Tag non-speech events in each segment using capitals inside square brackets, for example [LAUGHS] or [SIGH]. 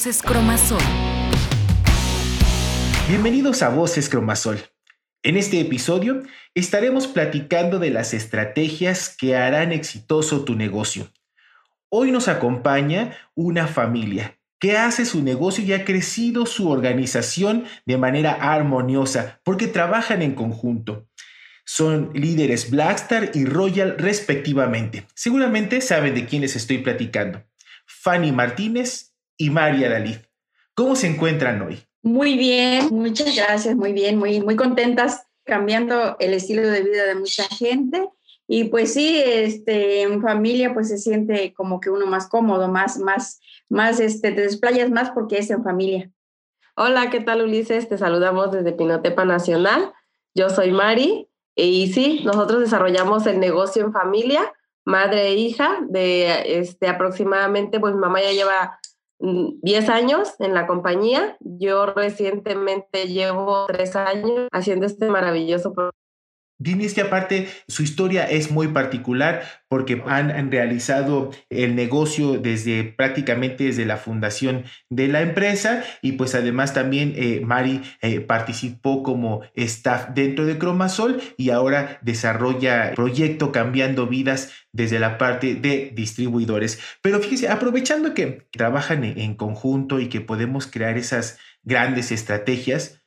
Voces Cromasol. Bienvenidos a Voces Cromasol. En este episodio estaremos platicando de las estrategias que harán exitoso tu negocio. Hoy nos acompaña una familia que hace su negocio y ha crecido su organización de manera armoniosa porque trabajan en conjunto. Son líderes Blackstar y Royal respectivamente. Seguramente saben de quiénes estoy platicando. Fanny Martínez y María Dalí. ¿Cómo se encuentran hoy? Muy bien, muchas gracias, muy bien, muy, muy contentas cambiando el estilo de vida de mucha gente. Y pues sí, este, en familia pues se siente como que uno más cómodo, más, más, más, este, te desplayas más porque es en familia. Hola, ¿qué tal Ulises? Te saludamos desde Pinotepa Nacional. Yo soy Mari y sí, nosotros desarrollamos el negocio en familia, madre e hija, de este, aproximadamente, pues mi mamá ya lleva 10 mm, años en la compañía. Yo recientemente llevo 3 años haciendo este maravilloso proyecto Tienes que aparte su historia es muy particular porque han, realizado el negocio desde prácticamente desde la fundación de la empresa y pues además también eh, Mari eh, participó como staff dentro de Cromasol y ahora desarrolla proyecto cambiando vidas desde la parte de distribuidores. Pero fíjese, aprovechando que trabajan en conjunto y que podemos crear esas grandes estrategias,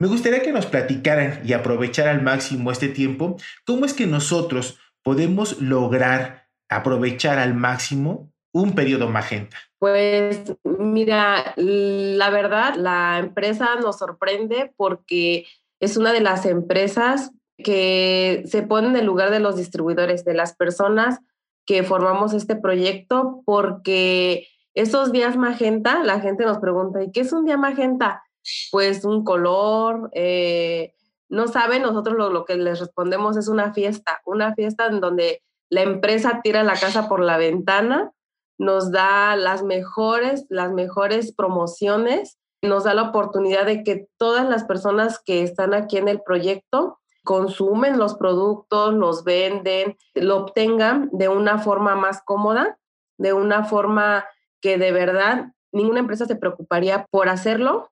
me gustaría que nos platicaran y aprovechar al máximo este tiempo, cómo es que nosotros podemos lograr aprovechar al máximo un periodo magenta. Pues mira, la verdad, la empresa nos sorprende porque es una de las empresas que se pone en el lugar de los distribuidores, de las personas que formamos este proyecto, porque esos días magenta, la gente nos pregunta, ¿y qué es un día magenta? Pues un color, eh, no saben, nosotros lo, que les respondemos es una fiesta, una fiesta en donde la empresa tira la casa por la ventana, nos da las mejores, las mejores promociones, nos da la oportunidad de que todas las personas que están aquí en el proyecto consumen los productos, los venden, lo obtengan de una forma más cómoda, de una forma que de verdad ninguna empresa se preocuparía por hacerlo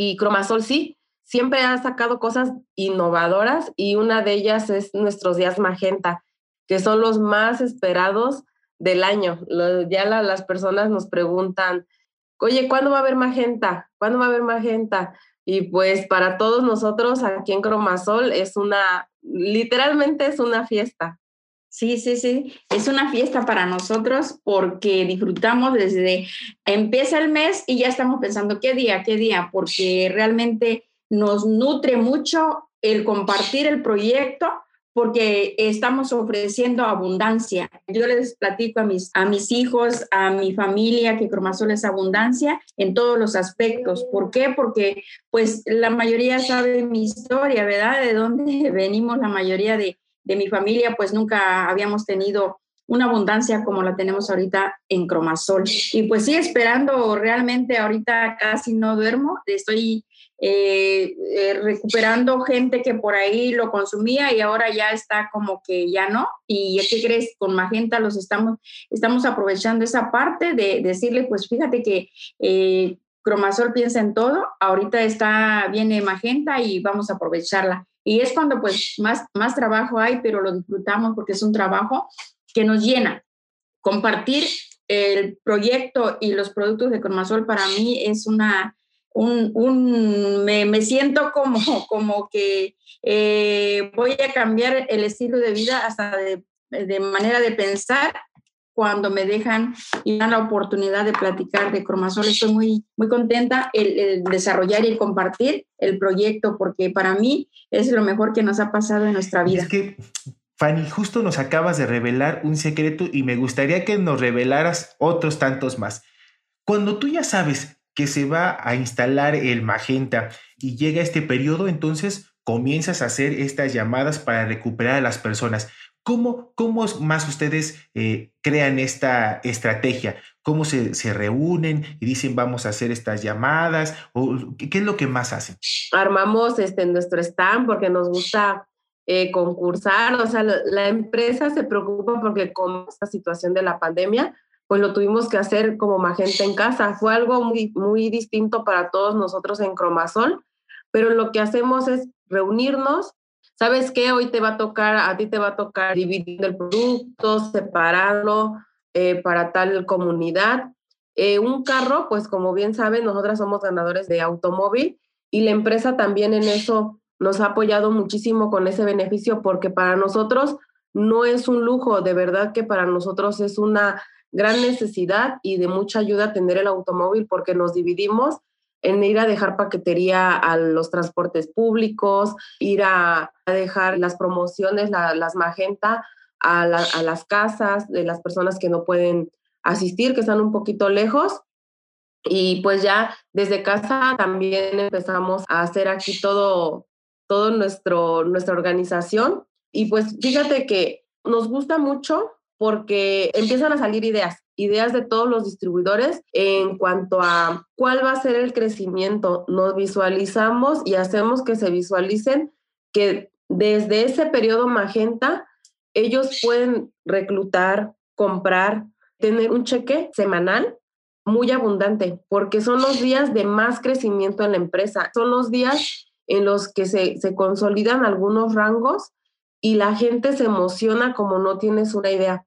y Cromasol sí, siempre ha sacado cosas innovadoras y una de ellas es nuestros días magenta, que son los más esperados del año. ya las personas nos preguntan, oye, ¿cuándo va a haber magenta? ¿Cuándo va a haber magenta? Y pues para todos nosotros aquí en Cromasol es una, literalmente es una fiesta. Sí, sí, sí. Es una fiesta para nosotros porque disfrutamos desde, empieza el mes y ya estamos pensando qué día, qué día, porque realmente nos nutre mucho el compartir el proyecto porque estamos ofreciendo abundancia. Yo les platico a mis, a mis hijos, a mi familia, que Cromasol es abundancia en todos los aspectos. ¿Por qué? Porque pues la mayoría sabe mi historia, ¿verdad? De dónde [LAUGHS] venimos la mayoría de, de mi familia, pues nunca habíamos tenido una abundancia como la tenemos ahorita en Cromasol. Y pues sí, esperando realmente, ahorita casi no duermo, estoy eh, eh, recuperando gente que por ahí lo consumía y ahora ya está como que ya no. Y ¿qué crees? Con Magenta los estamos, estamos aprovechando esa parte de decirle, pues fíjate que... Eh, Cromasol piensa en todo, ahorita está, viene Magenta y vamos a aprovecharla. Y es cuando pues más, más trabajo hay, pero lo disfrutamos porque es un trabajo que nos llena. Compartir el proyecto y los productos de Cromasol para mí es una, un, un me, me, siento como, como que eh, voy a cambiar el estilo de vida hasta de, de manera de pensar cuando me dejan y dan la oportunidad de platicar de Cromasol. Estoy muy, muy contenta el, desarrollar y compartir el proyecto porque para mí es lo mejor que nos ha pasado en nuestra vida. Es que, Fanny, justo nos acabas de revelar un secreto y me gustaría que nos revelaras otros tantos más. Cuando tú ya sabes que se va a instalar el magenta y llega este periodo, entonces comienzas a hacer estas llamadas para recuperar a las personas. ¿Cómo, cómo más ustedes eh, crean esta estrategia? ¿Cómo se, se, reúnen y dicen vamos a hacer estas llamadas? ¿O qué, es lo que más hacen? Armamos este, nuestro stand porque nos gusta eh, concursar. O sea, la, empresa se preocupa porque con esta situación de la pandemia, pues lo tuvimos que hacer como Magenta en casa. Fue algo muy, muy distinto para todos nosotros en Cromasol, pero lo que hacemos es reunirnos. ¿Sabes qué? Hoy te va a tocar, a ti te va a tocar dividir el producto, separarlo eh, para tal comunidad. Eh, un carro, pues como bien saben, nosotras somos ganadores de automóvil y la empresa también en eso nos ha apoyado muchísimo con ese beneficio porque para nosotros no es un lujo, de verdad que para nosotros es una gran necesidad y de mucha ayuda tener el automóvil porque nos dividimos en ir a dejar paquetería a los transportes públicos, ir a, dejar las promociones, las magenta a, a las casas de las personas que no pueden asistir, que están un poquito lejos. Y pues ya desde casa también empezamos a hacer aquí todo, todo nuestro, nuestra organización. Y pues fíjate que nos gusta mucho porque empiezan a salir ideas, ideas de todos los distribuidores en cuanto a cuál va a ser el crecimiento. Nos visualizamos y hacemos que se visualicen que desde ese periodo magenta ellos pueden reclutar, comprar, tener un cheque semanal muy abundante, porque son los días de más crecimiento en la empresa, son los días en los que se, se consolidan algunos rangos y la gente se emociona como no tienes una idea.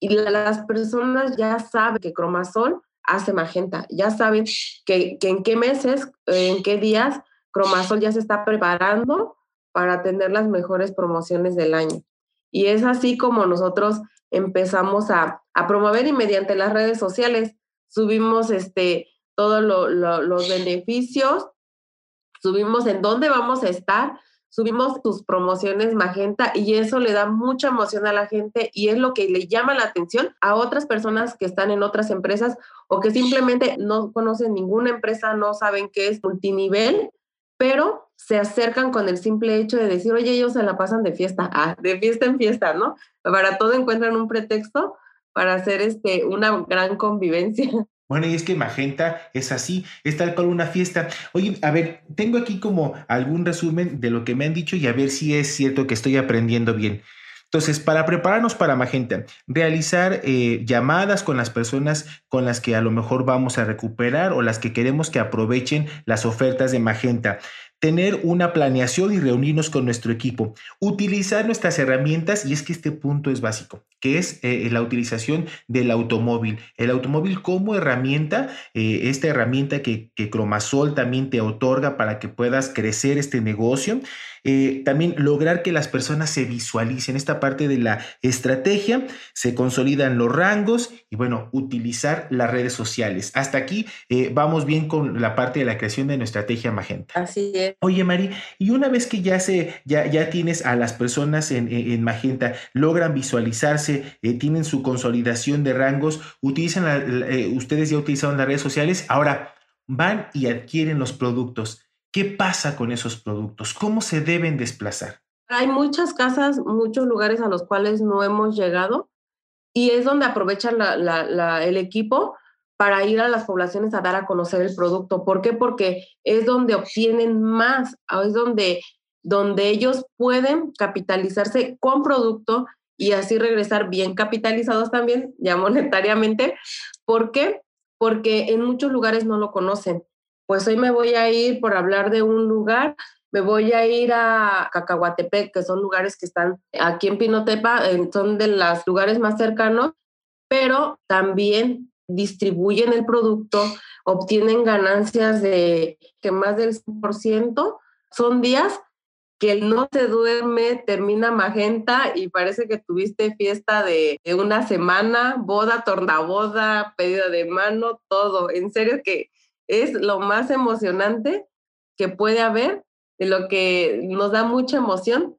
Y las personas ya saben que Cromasol hace magenta, ya saben que, en qué meses, en qué días Cromasol ya se está preparando para tener las mejores promociones del año. Y es así como nosotros empezamos a, a promover y mediante las redes sociales subimos este, todos los beneficios, subimos en dónde vamos a estar, subimos tus promociones Magenta y eso le da mucha emoción a la gente y es lo que le llama la atención a otras personas que están en otras empresas o que simplemente no conocen ninguna empresa, no saben qué es multinivel, pero se acercan con el simple hecho de decir, oye, ellos se la pasan de fiesta, ah, de fiesta en fiesta, ¿no? Para todo encuentran un pretexto para hacer este, una gran convivencia. Bueno, y es que Magenta es así, es tal cual una fiesta. Oye, a ver, tengo aquí como algún resumen de lo que me han dicho y a ver si es cierto que estoy aprendiendo bien. Entonces, para prepararnos para Magenta, realizar eh, llamadas con las personas con las que a lo mejor vamos a recuperar o las que queremos que aprovechen las ofertas de Magenta tener una planeación y reunirnos con nuestro equipo, utilizar nuestras herramientas, y es que este punto es básico, que es eh, la utilización del automóvil. El automóvil como herramienta, eh, esta herramienta que, que Cromasol también te otorga para que puedas crecer este negocio. Eh, también lograr que las personas se visualicen esta parte de la estrategia, se consolidan los rangos y bueno, utilizar las redes sociales. Hasta aquí vamos bien con la parte de la creación de nuestra estrategia Magenta. Así es. Oye, Mari, y una vez que ya se, ya, ya tienes a las personas en, Magenta, logran visualizarse, eh, tienen su consolidación de rangos, utilizan eh, ustedes ya utilizaron las redes sociales, ahora van y adquieren los productos. ¿Qué pasa con esos productos? ¿Cómo se deben desplazar? Hay muchas casas, muchos lugares a los cuales no hemos llegado y es donde aprovecha el equipo para ir a las poblaciones a dar a conocer el producto. ¿Por qué? Porque es donde obtienen más, es donde, donde ellos pueden capitalizarse con producto y así regresar bien capitalizados también, ya [LAUGHS] monetariamente. ¿Por qué? Porque en muchos lugares no lo conocen. Pues hoy me voy a ir, por hablar de un lugar, me voy a ir a Cacahuatepec, que son lugares que están aquí en Pinotepa, son de los lugares más cercanos, pero también distribuyen el producto, obtienen ganancias de que más del 100%. Son días que no se duerme, termina magenta y parece que tuviste fiesta de, una semana, boda, tornaboda, pedida de mano, todo. En serio que es lo más emocionante que puede haber, de lo que nos da mucha emoción.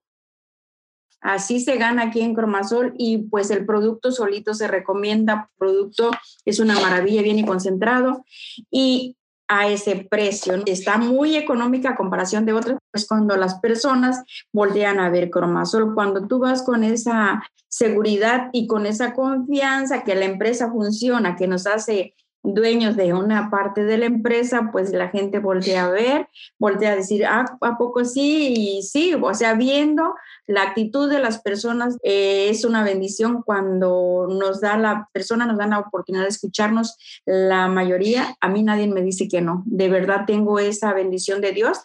Así se gana aquí en Cromasol y pues el producto solito se recomienda, producto es una maravilla, viene concentrado. Y a ese precio. Está muy económica a comparación de otras, pues cuando las personas voltean a ver Cromasol, cuando tú vas con esa seguridad y con esa confianza que la empresa funciona, que nos hace dueños de una parte de la empresa, pues la gente voltea a ver, voltea a decir, ah, ¿a poco sí? Y sí, o sea, viendo la actitud de las personas, eh, es una bendición cuando nos da la persona, nos da la oportunidad de escucharnos. La mayoría, a mí nadie me dice que no. De verdad tengo esa bendición de Dios,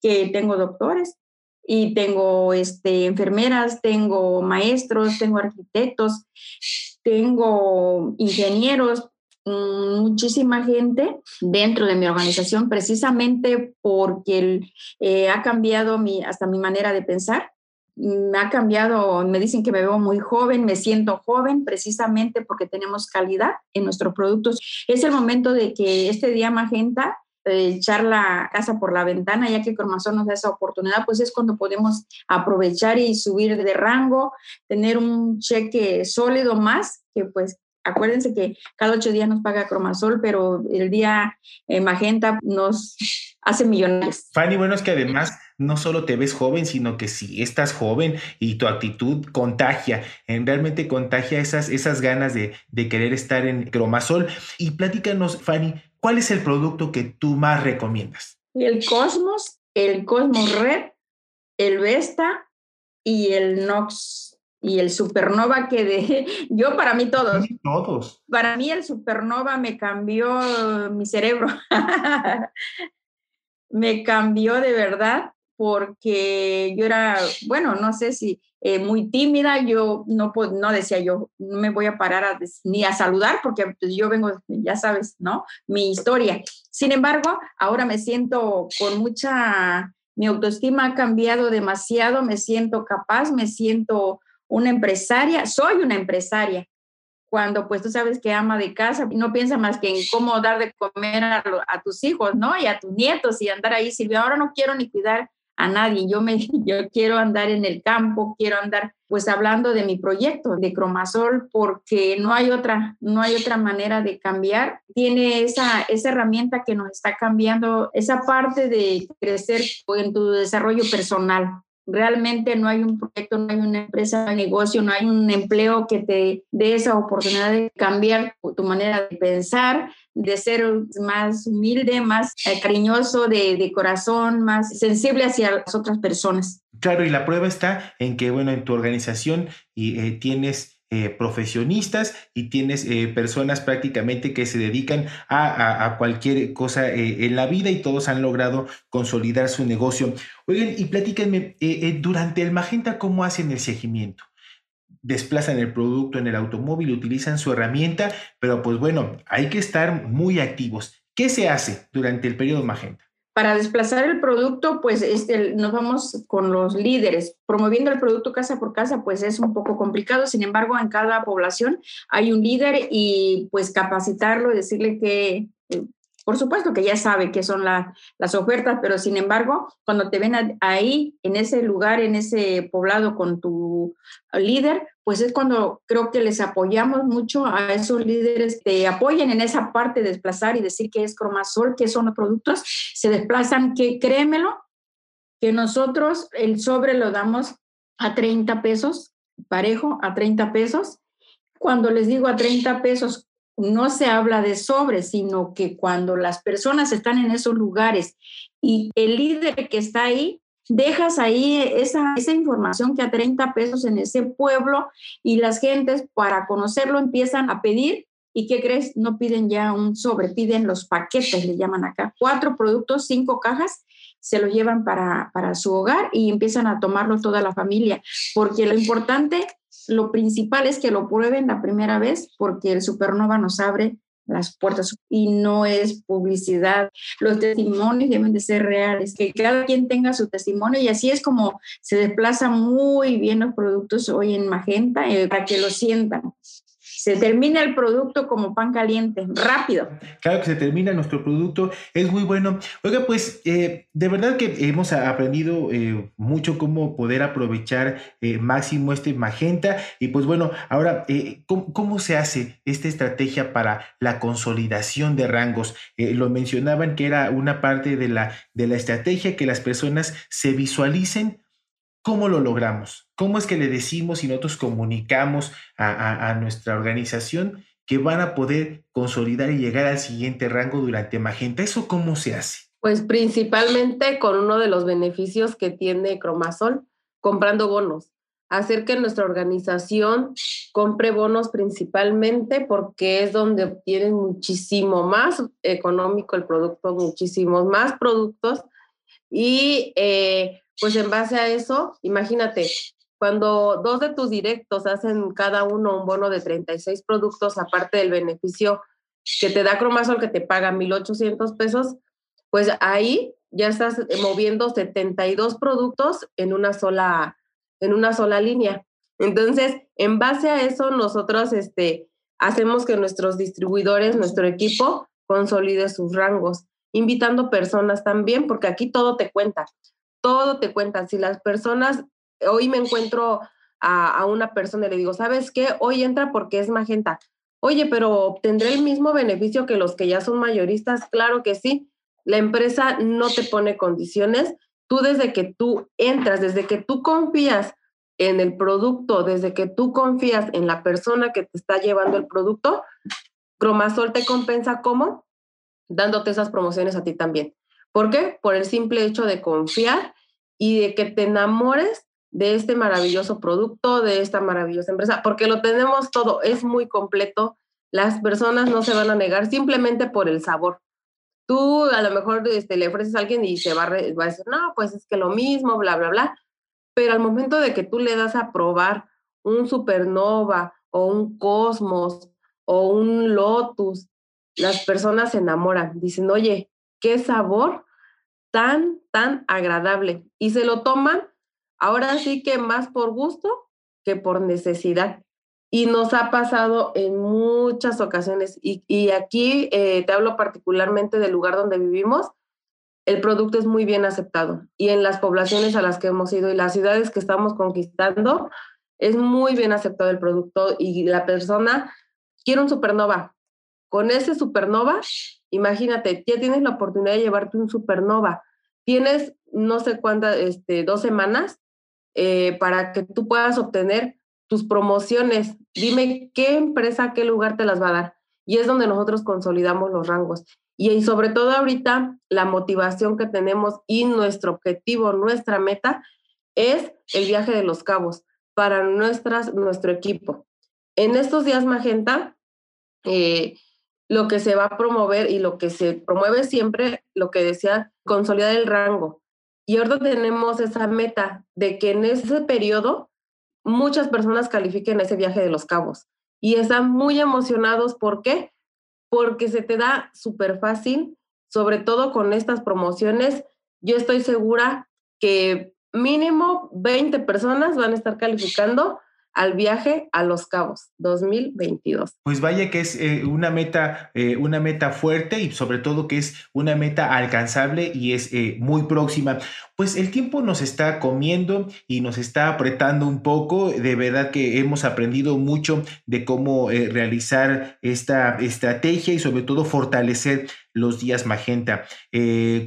que tengo doctores, y tengo este, enfermeras, tengo maestros, tengo arquitectos, tengo ingenieros, muchísima gente dentro de mi organización precisamente porque eh, ha cambiado mi, hasta mi manera de pensar. Me ha cambiado, me dicen que me veo muy joven, me siento joven precisamente porque tenemos calidad en nuestros productos. Es el momento de que este día Magenta echar la casa por la ventana, ya que Cromazón nos da esa oportunidad, pues es cuando podemos aprovechar y subir de rango, tener un cheque sólido más, que pues acuérdense que cada ocho días nos paga Cromasol, pero el día eh, Magenta nos [LAUGHS] hace millonarios. Fanny, bueno, es que además no solo te ves joven, sino que si estás joven y tu actitud contagia, realmente contagia esas, esas ganas de, de querer estar en Cromasol. Y platícanos, Fanny, ¿cuál es el producto que tú más recomiendas? El Cosmos, el Cosmos Red, el Vesta y el Nox y el Supernova que de [LAUGHS] yo para mí todos. Todos. Para mí el Supernova me cambió mi cerebro. [LAUGHS] me cambió de verdad porque yo era, bueno, no sé si eh, muy tímida, yo no, no decía yo, no me voy a parar ni a saludar porque pues, yo vengo, ya sabes, ¿no? Mi historia. Sin embargo, ahora me siento con mucha, mi autoestima ha cambiado demasiado, me siento capaz, me siento una empresaria, soy una empresaria. Cuando pues tú sabes que ama de casa, no piensa más que en cómo dar de comer a, a tus hijos, ¿no? Y a tus nietos y andar ahí, Silvia, ahora no quiero ni cuidar a nadie. Yo me [LAUGHS] yo quiero andar en el campo, quiero andar pues hablando de mi proyecto de Cromasol porque no hay otra no hay otra manera de cambiar. Tiene esa esa herramienta que nos está cambiando esa parte de crecer en tu desarrollo personal. Realmente no hay un proyecto, no hay una empresa, no negocio, no hay un empleo que te dé esa oportunidad de cambiar tu manera de pensar, de ser más humilde, más eh, cariñoso de, de, corazón, más sensible hacia las otras personas. Claro, y la prueba está en que, bueno, en tu organización y, eh, tienes eh, profesionistas y tienes personas prácticamente que se dedican a, cualquier cosa en la vida y todos han logrado consolidar su negocio. Oigan, y platíquenme, durante el Magenta, ¿cómo hacen el seguimiento? desplazan el producto en el automóvil, utilizan su herramienta, pero pues bueno, hay que estar muy activos. ¿Qué se hace durante el periodo magenta? Para desplazar el producto, pues este, nos vamos con los líderes. Promoviendo el producto casa por casa, pues es un poco complicado. Sin embargo, en cada población hay un líder y pues capacitarlo, decirle que eh, por supuesto que ya sabe qué son las ofertas, pero sin embargo, cuando te ven ahí, en ese lugar, en ese poblado con tu líder, pues es cuando creo que les apoyamos mucho a esos líderes que apoyen en esa parte de desplazar y decir que es cromasol, que son los productos, se desplazan, que créemelo, que nosotros el sobre lo damos a 30 pesos, parejo, a 30 pesos. Cuando les digo a 30 pesos, no se habla de sobre, sino que cuando las personas están en esos lugares y el líder que está ahí, dejas ahí esa, esa información que a 30 pesos en ese pueblo y las gentes para conocerlo empiezan a pedir ¿Y qué crees? No piden ya un sobre, piden los paquetes, le llaman acá. Cuatro productos, cinco cajas, se lo llevan para, para su hogar y empiezan a tomarlo toda la familia. Porque lo importante lo principal es que lo prueben la primera vez porque el supernova nos abre las puertas y no es publicidad. Los testimonios deben de ser reales, que cada quien tenga su testimonio y así es como se desplazan muy bien los productos hoy en Magenta eh, para que lo sientan se termina el producto como pan caliente, rápido. Claro que se termina nuestro producto, es muy bueno. Oiga, pues eh, de verdad que hemos aprendido eh, mucho cómo poder aprovechar eh, máximo este magenta. Y pues bueno, ahora, ¿cómo, ¿cómo, se hace esta estrategia para la consolidación de rangos? lo mencionaban que era una parte de la, de la estrategia que las personas se visualicen ¿Cómo lo logramos? ¿Cómo es que le decimos y nosotros comunicamos a, nuestra organización que van a poder consolidar y llegar al siguiente rango durante Magenta. ¿Eso cómo se hace? Pues principalmente con uno de los beneficios que tiene Cromasol, comprando bonos. Hacer que nuestra organización compre bonos principalmente porque es donde obtienen muchísimo más económico el producto, muchísimos más productos. Y eh, pues en base a eso, imagínate, cuando dos de tus directos hacen cada uno un bono de 36 productos, aparte del beneficio que te da Cromasol, que te paga 1.800 pesos, pues ahí ya estás moviendo 72 productos en una sola, en una sola línea. Entonces, en base a eso, nosotros este, hacemos que nuestros distribuidores, nuestro equipo, consolide sus rangos, invitando personas también, porque aquí todo te cuenta, todo te cuenta. Si las personas hoy me encuentro a, una persona y le digo, ¿sabes qué? Hoy entra porque es magenta. Oye, pero ¿obtendré el mismo beneficio que los que ya son mayoristas? Claro que sí. La empresa no te pone condiciones. Tú desde que tú entras, desde que tú confías en el producto, desde que tú confías en la persona que te está llevando el producto, Cromasol te compensa como dándote esas promociones a ti también. ¿Por qué? Por el simple hecho de confiar y de que te enamores de este maravilloso producto, de esta maravillosa empresa, porque lo tenemos todo, es muy completo. Las personas no se van a negar simplemente por el sabor. Tú a lo mejor este, le ofreces a alguien y se va a, va a decir, no, pues es que lo mismo, bla, bla, bla. Pero al momento de que tú le das a probar un supernova o un cosmos o un lotus, las personas se enamoran. Dicen, oye, qué sabor tan, tan agradable. Y se lo toman Ahora sí que más por gusto que por necesidad. Y nos ha pasado en muchas ocasiones. Y, aquí eh, te hablo particularmente del lugar donde vivimos. El producto es muy bien aceptado. Y en las poblaciones a las que hemos ido y las ciudades que estamos conquistando, es muy bien aceptado el producto y la persona quiere un supernova. Con ese supernova, imagínate, ya tienes la oportunidad de llevarte un supernova. Tienes no sé cuántas, este, dos semanas eh, para que tú puedas obtener tus promociones. Dime qué empresa, qué lugar te las va a dar. Y es donde nosotros consolidamos los rangos. Y, sobre todo ahorita, la motivación que tenemos y nuestro objetivo, nuestra meta, es el viaje de los cabos para nuestras, nuestro equipo. En estos días Magenta, eh, lo que se va a promover y lo que se promueve siempre, lo que decía, consolidar el rango. Y ahora tenemos esa meta de que en ese periodo muchas personas califiquen ese viaje de los cabos. Y están muy emocionados. ¿Por qué? Porque se te da súper fácil, sobre todo con estas promociones. Yo estoy segura que mínimo 20 personas van a estar calificando al viaje a Los Cabos 2022. Pues vaya que es eh, una meta, eh, una meta fuerte y sobre todo que es una meta alcanzable y es eh, muy próxima. Pues el tiempo nos está comiendo y nos está apretando un poco. De verdad que hemos aprendido mucho de cómo realizar esta estrategia y sobre todo fortalecer los días magenta.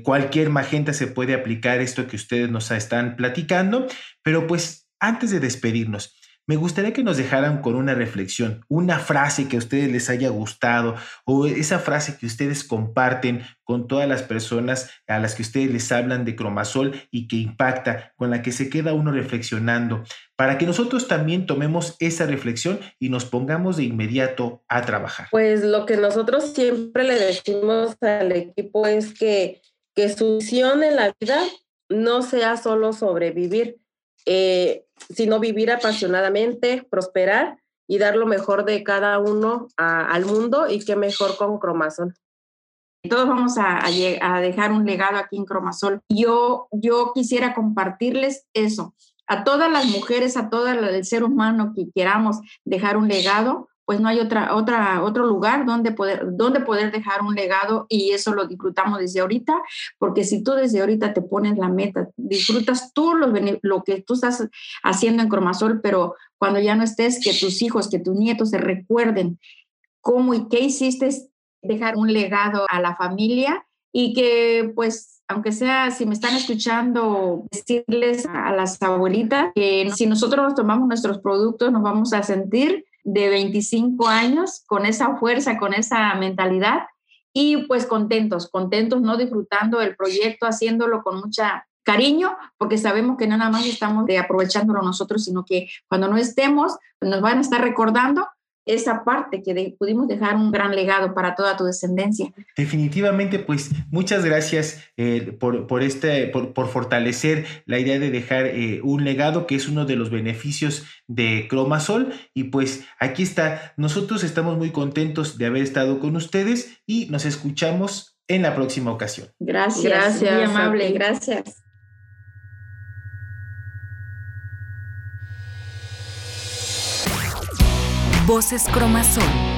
cualquier magenta se puede aplicar esto que ustedes nos están platicando, pero pues antes de despedirnos, me gustaría que nos dejaran con una reflexión, una frase que a ustedes les haya gustado o esa frase que ustedes comparten con todas las personas a las que ustedes les hablan de cromasol y que impacta, con la que se queda uno reflexionando, para que nosotros también tomemos esa reflexión y nos pongamos de inmediato a trabajar. Pues lo que nosotros siempre le decimos al equipo es que, que su misión en la vida no sea solo sobrevivir, eh, sino vivir apasionadamente, prosperar y dar lo mejor de cada uno al mundo y qué mejor con Cromasol. Todos vamos a, a, dejar un legado aquí en Cromasol. Yo, yo quisiera compartirles eso. A todas las mujeres, a todo el ser humano que queramos dejar un legado, pues no hay otra, otra, otro lugar donde poder, donde poder dejar un legado y eso lo disfrutamos desde ahorita, porque si tú desde ahorita te pones la meta, disfrutas tú lo, que tú estás haciendo en Cromasol, pero cuando ya no estés, que tus hijos, que tus nietos se recuerden cómo y qué hiciste, dejar un legado a la familia y que pues aunque sea, si me están escuchando, decirles a las abuelitas que si nosotros tomamos nuestros productos nos vamos a sentir de 25 años con esa fuerza, con esa mentalidad y pues contentos, contentos, ¿no? Disfrutando el proyecto, haciéndolo con mucha cariño, porque sabemos que no nada más estamos de aprovechándolo nosotros, sino que cuando no estemos, nos van a estar recordando esa parte que pudimos dejar un gran legado para toda tu descendencia. Definitivamente, pues muchas gracias eh, por, este, por, fortalecer la idea de dejar eh, un legado que es uno de los beneficios de Cromasol. Y pues aquí está, nosotros estamos muy contentos de haber estado con ustedes y nos escuchamos en la próxima ocasión. Gracias, gracias muy amable, gracias. Voces Cromasol